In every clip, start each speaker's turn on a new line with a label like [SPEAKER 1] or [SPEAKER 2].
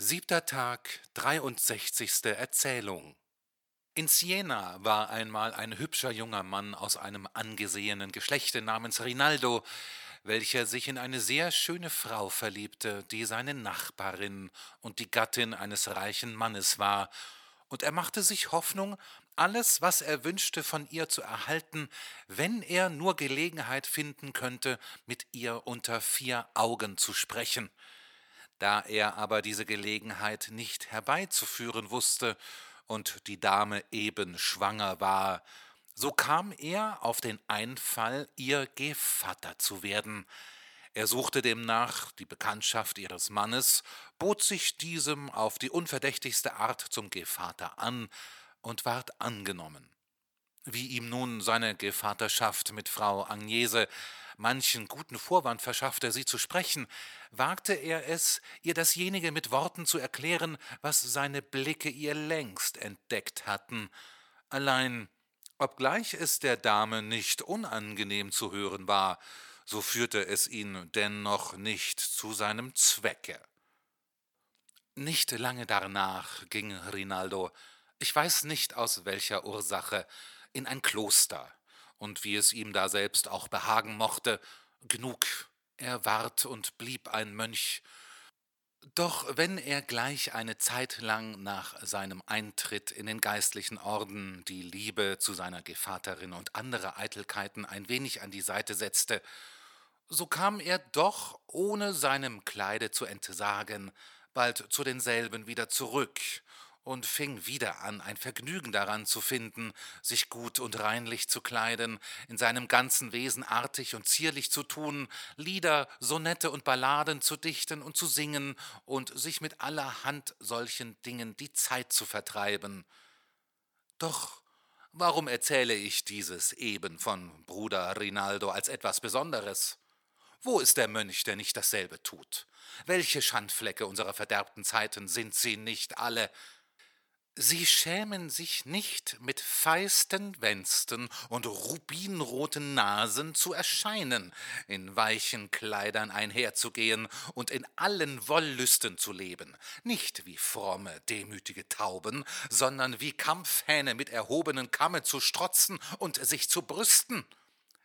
[SPEAKER 1] Siebter Tag, dreiundsechzigste Erzählung. In Siena war einmal ein hübscher junger Mann aus einem angesehenen Geschlechte namens Rinaldo, welcher sich in eine sehr schöne Frau verliebte, die seine Nachbarin und die Gattin eines reichen Mannes war, und er machte sich Hoffnung, alles, was er wünschte, von ihr zu erhalten, wenn er nur Gelegenheit finden könnte, mit ihr unter vier Augen zu sprechen. Da er aber diese Gelegenheit nicht herbeizuführen wusste und die Dame eben schwanger war, so kam er auf den Einfall, ihr Gevatter zu werden. Er suchte demnach die Bekanntschaft ihres Mannes, bot sich diesem auf die unverdächtigste Art zum Gevatter an und ward angenommen. Wie ihm nun seine Gevatterschaft mit Frau Agnese manchen guten Vorwand verschaffte, sie zu sprechen, wagte er es, ihr dasjenige mit Worten zu erklären, was seine Blicke ihr längst entdeckt hatten. Allein, obgleich es der Dame nicht unangenehm zu hören war, so führte es ihn dennoch nicht zu seinem Zwecke. Nicht lange darnach ging Rinaldo, ich weiß nicht aus welcher Ursache, in ein Kloster, und wie es ihm da selbst auch behagen mochte, genug, er ward und blieb ein Mönch. Doch wenn er gleich eine Zeit lang nach seinem Eintritt in den geistlichen Orden die Liebe zu seiner Gevatterin und andere Eitelkeiten ein wenig an die Seite setzte, so kam er doch, ohne seinem Kleide zu entsagen, bald zu denselben wieder zurück und fing wieder an, ein Vergnügen daran zu finden, sich gut und reinlich zu kleiden, in seinem ganzen Wesen artig und zierlich zu tun, Lieder, Sonette und Balladen zu dichten und zu singen und sich mit allerhand solchen Dingen die Zeit zu vertreiben. Doch warum erzähle ich dieses eben von Bruder Rinaldo als etwas Besonderes? Wo ist der Mönch, der nicht dasselbe tut? Welche Schandflecke unserer verderbten Zeiten sind sie nicht alle, Sie schämen sich nicht, mit feisten Wänsten und rubinroten Nasen zu erscheinen, in weichen Kleidern einherzugehen und in allen Wollüsten zu leben, nicht wie fromme, demütige Tauben, sondern wie Kampfhähne mit erhobenen Kamme zu strotzen und sich zu brüsten.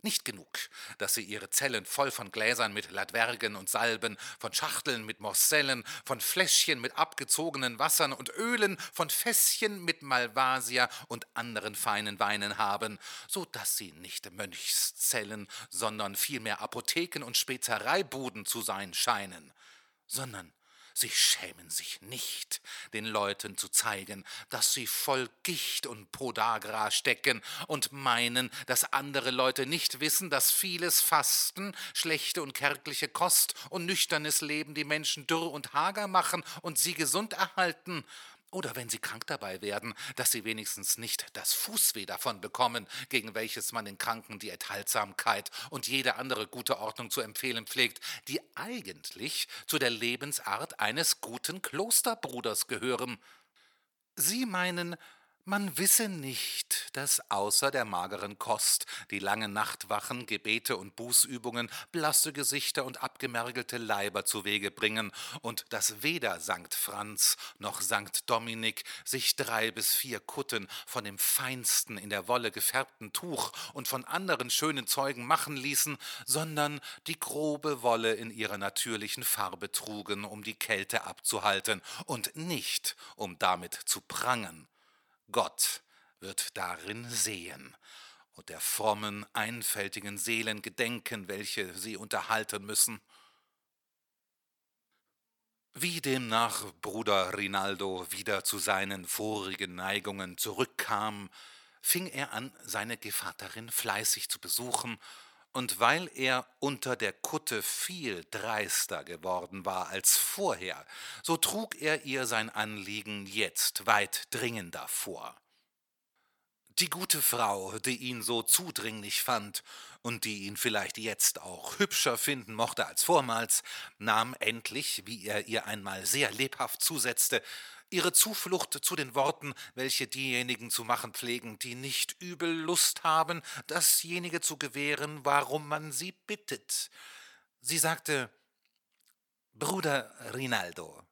[SPEAKER 1] Nicht genug, dass sie ihre Zellen voll von Gläsern mit Latwergen und Salben, von Schachteln mit Morsellen, von Fläschchen mit abgezogenen Wassern und Ölen, von Fässchen mit Malvasia und anderen feinen Weinen haben, so dass sie nicht Mönchszellen, sondern vielmehr Apotheken und Spezereibuden zu sein scheinen, sondern Sie schämen sich nicht, den Leuten zu zeigen, dass sie voll Gicht und Podagra stecken und meinen, dass andere Leute nicht wissen, dass vieles Fasten, schlechte und kärgliche Kost und nüchternes Leben die Menschen dürr und hager machen und sie gesund erhalten oder wenn sie krank dabei werden, dass sie wenigstens nicht das Fußweh davon bekommen, gegen welches man den Kranken die Enthaltsamkeit und jede andere gute Ordnung zu empfehlen pflegt, die eigentlich zu der Lebensart eines guten Klosterbruders gehören. Sie meinen, man wisse nicht, dass außer der mageren Kost, die langen Nachtwachen, Gebete und Bußübungen blasse Gesichter und abgemergelte Leiber zu Wege bringen und dass weder Sankt Franz noch Sankt Dominik sich drei bis vier Kutten von dem feinsten in der Wolle gefärbten Tuch und von anderen schönen Zeugen machen ließen, sondern die grobe Wolle in ihrer natürlichen Farbe trugen, um die Kälte abzuhalten und nicht, um damit zu prangen. Gott wird darin sehen und der frommen, einfältigen Seelen gedenken, welche sie unterhalten müssen. Wie demnach Bruder Rinaldo wieder zu seinen vorigen Neigungen zurückkam, fing er an, seine Gevatterin fleißig zu besuchen, und weil er unter der Kutte viel dreister geworden war als vorher, so trug er ihr sein Anliegen jetzt weit dringender vor. Die gute Frau, die ihn so zudringlich fand und die ihn vielleicht jetzt auch hübscher finden mochte als vormals, nahm endlich, wie er ihr einmal sehr lebhaft zusetzte, ihre Zuflucht zu den Worten, welche diejenigen zu machen pflegen, die nicht übel Lust haben, dasjenige zu gewähren, warum man sie bittet. Sie sagte Bruder Rinaldo,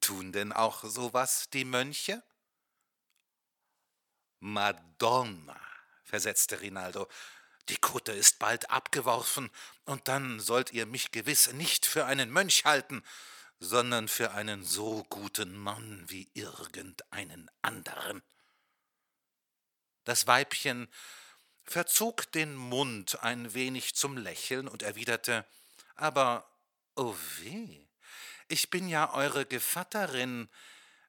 [SPEAKER 1] Tun denn auch sowas die Mönche? Madonna, versetzte Rinaldo, die Kutte ist bald abgeworfen, und dann sollt ihr mich gewiss nicht für einen Mönch halten, sondern für einen so guten Mann wie irgendeinen anderen. Das Weibchen verzog den Mund ein wenig zum Lächeln und erwiderte Aber, oh weh, ich bin ja eure Gevatterin,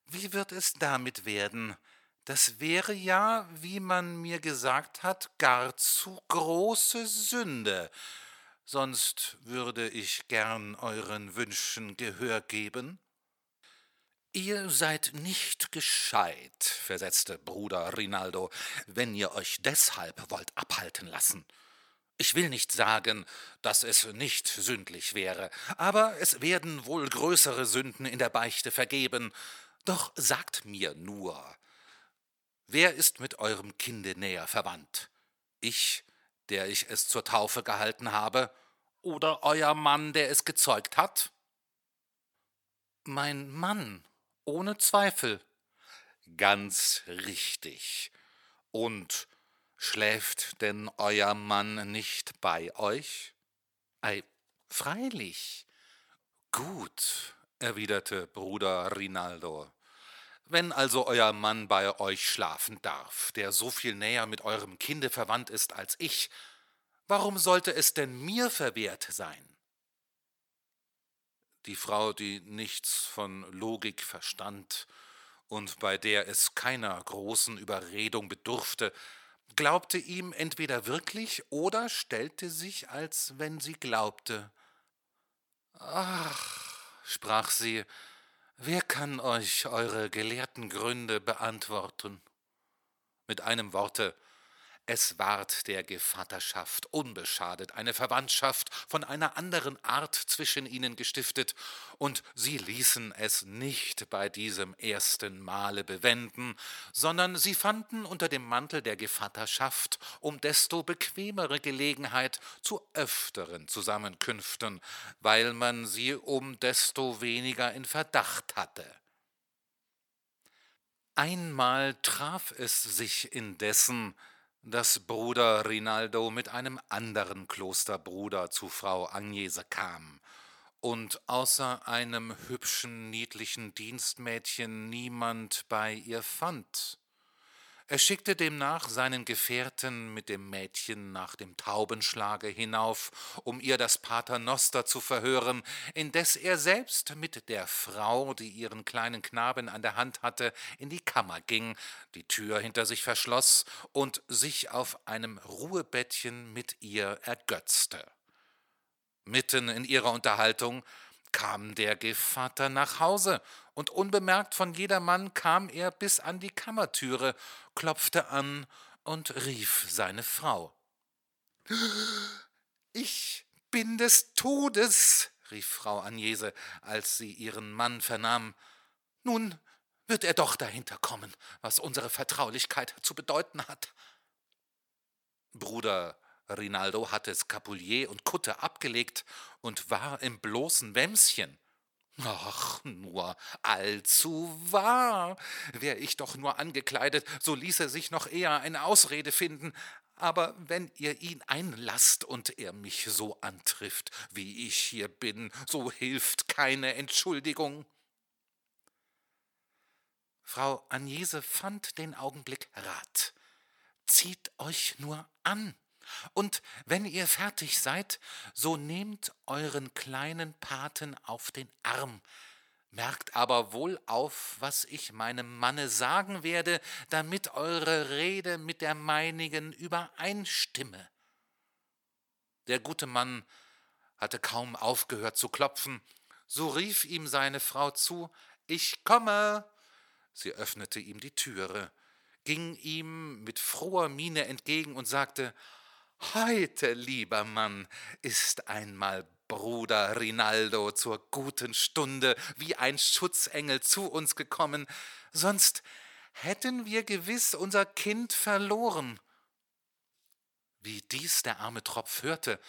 [SPEAKER 1] wie wird es damit werden? Das wäre ja, wie man mir gesagt hat, gar zu große Sünde. Sonst würde ich gern euren Wünschen Gehör geben. Ihr seid nicht gescheit, versetzte Bruder Rinaldo, wenn ihr euch deshalb wollt abhalten lassen. Ich will nicht sagen, dass es nicht sündlich wäre, aber es werden wohl größere Sünden in der Beichte vergeben. Doch sagt mir nur, Wer ist mit eurem Kinde näher verwandt? Ich, der ich es zur Taufe gehalten habe, oder euer Mann, der es gezeugt hat? Mein Mann, ohne Zweifel. Ganz richtig. Und schläft denn euer Mann nicht bei euch? Ei, freilich. Gut, erwiderte Bruder Rinaldo. Wenn also euer Mann bei euch schlafen darf, der so viel näher mit eurem Kinde verwandt ist als ich, warum sollte es denn mir verwehrt sein? Die Frau, die nichts von Logik verstand und bei der es keiner großen Überredung bedurfte, glaubte ihm entweder wirklich oder stellte sich, als wenn sie glaubte. Ach, sprach sie, Wer kann euch eure gelehrten Gründe beantworten? Mit einem Worte, es ward der Gevatterschaft unbeschadet eine Verwandtschaft von einer anderen Art zwischen ihnen gestiftet, und sie ließen es nicht bei diesem ersten Male bewenden, sondern sie fanden unter dem Mantel der Gevatterschaft um desto bequemere Gelegenheit zu öfteren Zusammenkünften, weil man sie um desto weniger in Verdacht hatte. Einmal traf es sich indessen, dass Bruder Rinaldo mit einem anderen Klosterbruder zu Frau Agnese kam und außer einem hübschen, niedlichen Dienstmädchen niemand bei ihr fand. Er schickte demnach seinen Gefährten mit dem Mädchen nach dem Taubenschlage hinauf, um ihr das Paternoster zu verhören, indes er selbst mit der Frau, die ihren kleinen Knaben an der Hand hatte, in die Kammer ging, die Tür hinter sich verschloss und sich auf einem Ruhebettchen mit ihr ergötzte. Mitten in ihrer Unterhaltung kam der Gevatter nach Hause, und unbemerkt von jedermann kam er bis an die Kammertüre, klopfte an und rief seine Frau. Ich bin des Todes, rief Frau Agnese, als sie ihren Mann vernahm. Nun wird er doch dahinter kommen, was unsere Vertraulichkeit zu bedeuten hat. Bruder Rinaldo hatte Skapulier und Kutte abgelegt und war im bloßen Wämschen. Ach, nur allzu wahr. Wär ich doch nur angekleidet, so ließe sich noch eher eine Ausrede finden. Aber wenn ihr ihn einlasst und er mich so antrifft, wie ich hier bin, so hilft keine Entschuldigung. Frau Agnese fand den Augenblick Rat. Zieht euch nur an. Und wenn ihr fertig seid, so nehmt euren kleinen Paten auf den Arm, merkt aber wohl auf, was ich meinem Manne sagen werde, damit eure Rede mit der meinigen übereinstimme. Der gute Mann hatte kaum aufgehört zu klopfen, so rief ihm seine Frau zu Ich komme. Sie öffnete ihm die Türe, ging ihm mit froher Miene entgegen und sagte Heute, lieber Mann, ist einmal Bruder Rinaldo zur guten Stunde wie ein Schutzengel zu uns gekommen, sonst hätten wir gewiss unser Kind verloren. Wie dies der arme Tropf hörte,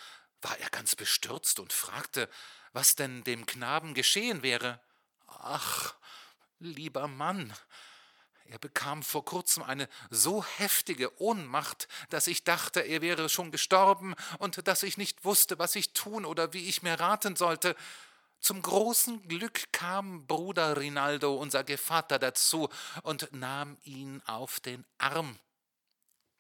[SPEAKER 1] war er ganz bestürzt und fragte, was denn dem Knaben geschehen wäre. Ach, lieber Mann, er bekam vor kurzem eine so heftige Ohnmacht, dass ich dachte, er wäre schon gestorben und dass ich nicht wusste, was ich tun oder wie ich mir raten sollte. Zum großen Glück kam Bruder Rinaldo, unser Gevatter, dazu und nahm ihn auf den Arm.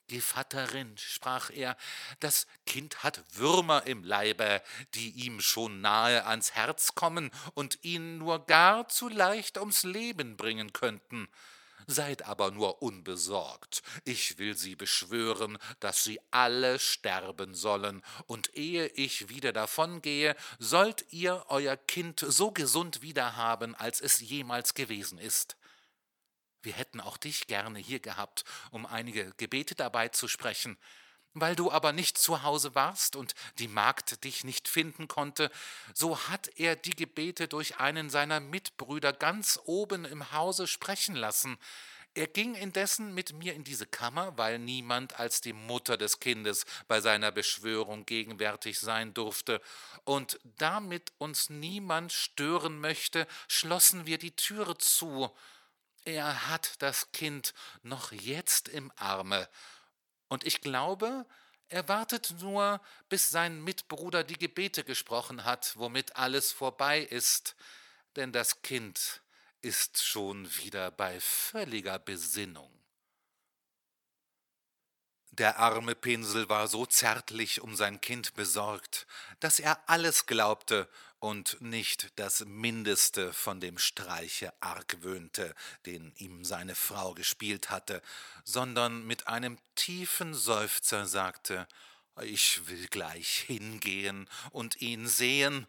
[SPEAKER 1] Gevatterin, sprach er, das Kind hat Würmer im Leibe, die ihm schon nahe ans Herz kommen und ihn nur gar zu leicht ums Leben bringen könnten. Seid aber nur unbesorgt. Ich will sie beschwören, dass sie alle sterben sollen, und ehe ich wieder davongehe, sollt ihr euer Kind so gesund wiederhaben, als es jemals gewesen ist. Wir hätten auch dich gerne hier gehabt, um einige Gebete dabei zu sprechen. Weil du aber nicht zu Hause warst und die Magd dich nicht finden konnte, so hat er die Gebete durch einen seiner Mitbrüder ganz oben im Hause sprechen lassen. Er ging indessen mit mir in diese Kammer, weil niemand als die Mutter des Kindes bei seiner Beschwörung gegenwärtig sein durfte, und damit uns niemand stören möchte, schlossen wir die Türe zu. Er hat das Kind noch jetzt im Arme, und ich glaube, er wartet nur, bis sein Mitbruder die Gebete gesprochen hat, womit alles vorbei ist, denn das Kind ist schon wieder bei völliger Besinnung. Der arme Pinsel war so zärtlich um sein Kind besorgt, dass er alles glaubte und nicht das Mindeste von dem Streiche argwöhnte, den ihm seine Frau gespielt hatte, sondern mit einem tiefen Seufzer sagte Ich will gleich hingehen und ihn sehen,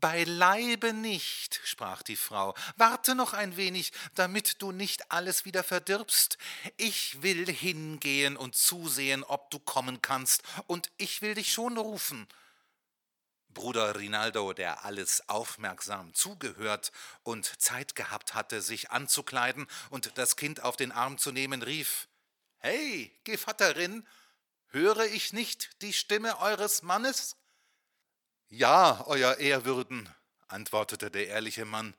[SPEAKER 1] Beileibe nicht, sprach die Frau, warte noch ein wenig, damit du nicht alles wieder verdirbst. Ich will hingehen und zusehen, ob du kommen kannst, und ich will dich schon rufen. Bruder Rinaldo, der alles aufmerksam zugehört und Zeit gehabt hatte, sich anzukleiden und das Kind auf den Arm zu nehmen, rief Hey, Gevatterin, höre ich nicht die Stimme eures Mannes? Ja, Euer Ehrwürden, antwortete der ehrliche Mann.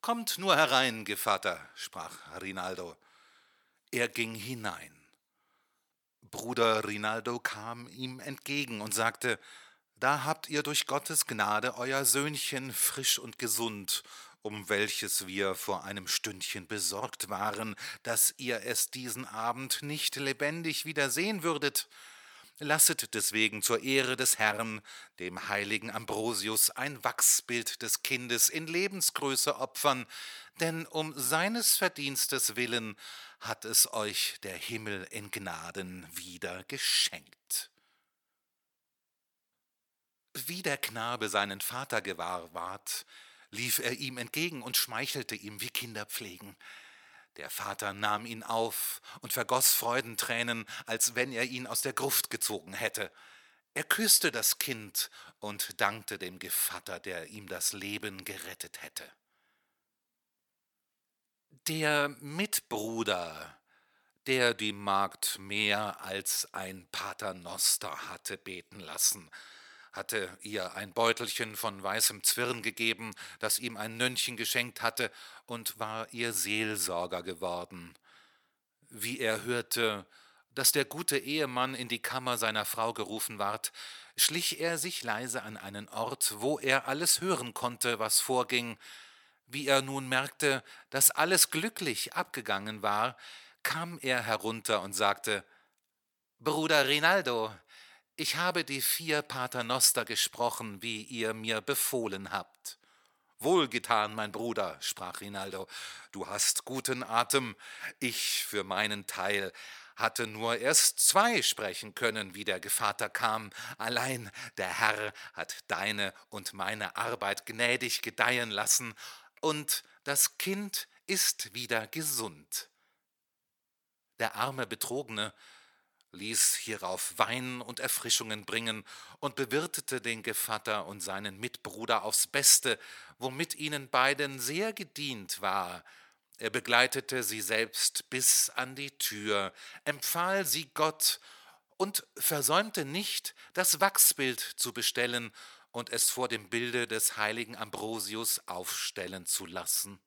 [SPEAKER 1] Kommt nur herein, Gevatter, sprach Rinaldo. Er ging hinein. Bruder Rinaldo kam ihm entgegen und sagte, Da habt ihr durch Gottes Gnade euer Söhnchen frisch und gesund, um welches wir vor einem Stündchen besorgt waren, dass ihr es diesen Abend nicht lebendig wieder sehen würdet. Lasset deswegen zur Ehre des Herrn, dem heiligen Ambrosius, ein Wachsbild des Kindes in Lebensgröße opfern, denn um seines Verdienstes willen hat es euch der Himmel in Gnaden wieder geschenkt. Wie der Knabe seinen Vater gewahr ward, lief er ihm entgegen und schmeichelte ihm, wie Kinder pflegen. Der Vater nahm ihn auf und vergoß Freudentränen, als wenn er ihn aus der Gruft gezogen hätte. Er küsste das Kind und dankte dem Gevatter, der ihm das Leben gerettet hätte. Der Mitbruder, der die Magd mehr als ein Paternoster hatte beten lassen, hatte ihr ein Beutelchen von weißem Zwirn gegeben, das ihm ein Nönnchen geschenkt hatte, und war ihr Seelsorger geworden. Wie er hörte, dass der gute Ehemann in die Kammer seiner Frau gerufen ward, schlich er sich leise an einen Ort, wo er alles hören konnte, was vorging. Wie er nun merkte, dass alles glücklich abgegangen war, kam er herunter und sagte Bruder Rinaldo, ich habe die vier Paternoster gesprochen, wie ihr mir befohlen habt. Wohlgetan, mein Bruder, sprach Rinaldo, du hast guten Atem. Ich für meinen Teil hatte nur erst zwei sprechen können, wie der Gevater kam. Allein der Herr hat deine und meine Arbeit gnädig gedeihen lassen, und das Kind ist wieder gesund. Der arme Betrogene ließ hierauf Wein und Erfrischungen bringen und bewirtete den Gevatter und seinen Mitbruder aufs Beste, womit ihnen beiden sehr gedient war. Er begleitete sie selbst bis an die Tür, empfahl sie Gott und versäumte nicht, das Wachsbild zu bestellen und es vor dem Bilde des heiligen Ambrosius aufstellen zu lassen.